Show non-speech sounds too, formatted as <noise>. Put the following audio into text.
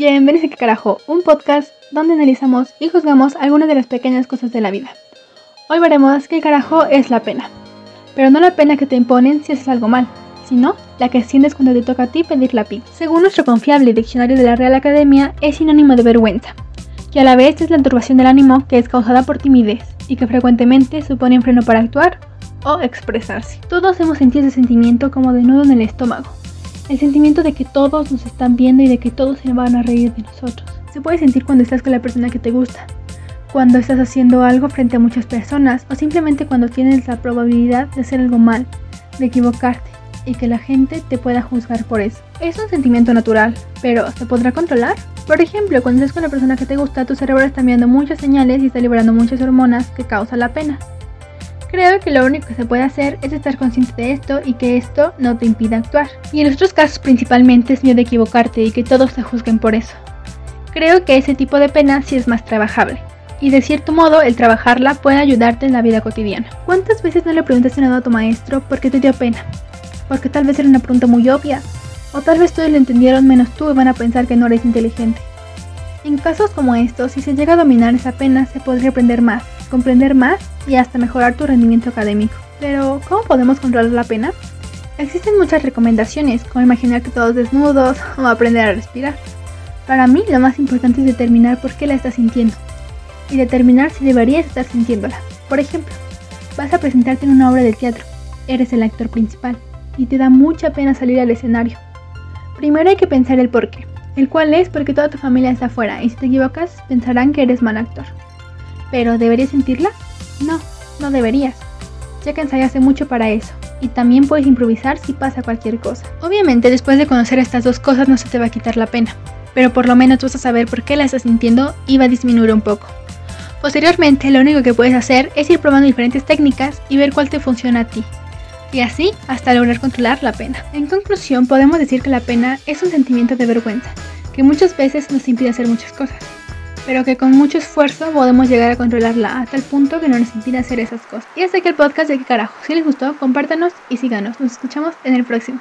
Bienvenidos a ¿Qué carajo? Un podcast donde analizamos y juzgamos algunas de las pequeñas cosas de la vida. Hoy veremos qué carajo es la pena. Pero no la pena que te imponen si haces algo mal, sino la que sientes cuando te toca a ti pedir la pizza. Según nuestro confiable diccionario de la Real Academia, es sinónimo de vergüenza, que a la vez es la turbación del ánimo que es causada por timidez y que frecuentemente supone un freno para actuar o expresarse. Todos hemos sentido ese sentimiento como de nudo en el estómago, el sentimiento de que todos nos están viendo y de que todos se van a reír de nosotros. Se puede sentir cuando estás con la persona que te gusta, cuando estás haciendo algo frente a muchas personas o simplemente cuando tienes la probabilidad de hacer algo mal, de equivocarte y que la gente te pueda juzgar por eso. Es un sentimiento natural, pero ¿se podrá controlar? Por ejemplo, cuando estás con la persona que te gusta, tu cerebro está enviando muchas señales y está liberando muchas hormonas que causan la pena. Creo que lo único que se puede hacer es estar consciente de esto y que esto no te impida actuar. Y en otros casos principalmente es miedo de equivocarte y que todos te juzguen por eso. Creo que ese tipo de pena sí es más trabajable. Y de cierto modo el trabajarla puede ayudarte en la vida cotidiana. ¿Cuántas veces no le preguntaste nada a tu maestro porque te dio pena? Porque tal vez era una pregunta muy obvia. O tal vez todos lo entendieron menos tú y van a pensar que no eres inteligente. En casos como estos, si se llega a dominar esa pena, se podría aprender más, comprender más y hasta mejorar tu rendimiento académico. Pero, ¿cómo podemos controlar la pena? Existen muchas recomendaciones, como imaginar que todos desnudos <laughs> o aprender a respirar. Para mí, lo más importante es determinar por qué la estás sintiendo y determinar si deberías estar sintiéndola. Por ejemplo, vas a presentarte en una obra de teatro, eres el actor principal y te da mucha pena salir al escenario. Primero hay que pensar el por qué el cual es porque toda tu familia está afuera y si te equivocas pensarán que eres mal actor. Pero ¿deberías sentirla? No, no deberías, ya que ensayaste mucho para eso, y también puedes improvisar si pasa cualquier cosa. Obviamente después de conocer estas dos cosas no se te va a quitar la pena, pero por lo menos vas a saber por qué la estás sintiendo y va a disminuir un poco. Posteriormente lo único que puedes hacer es ir probando diferentes técnicas y ver cuál te funciona a ti, y así hasta lograr controlar la pena. En conclusión, podemos decir que la pena es un sentimiento de vergüenza, que muchas veces nos impide hacer muchas cosas, pero que con mucho esfuerzo podemos llegar a controlarla a tal punto que no nos impide hacer esas cosas. Y hasta aquí el podcast de qué carajo. Si les gustó, compártanos y síganos. Nos escuchamos en el próximo.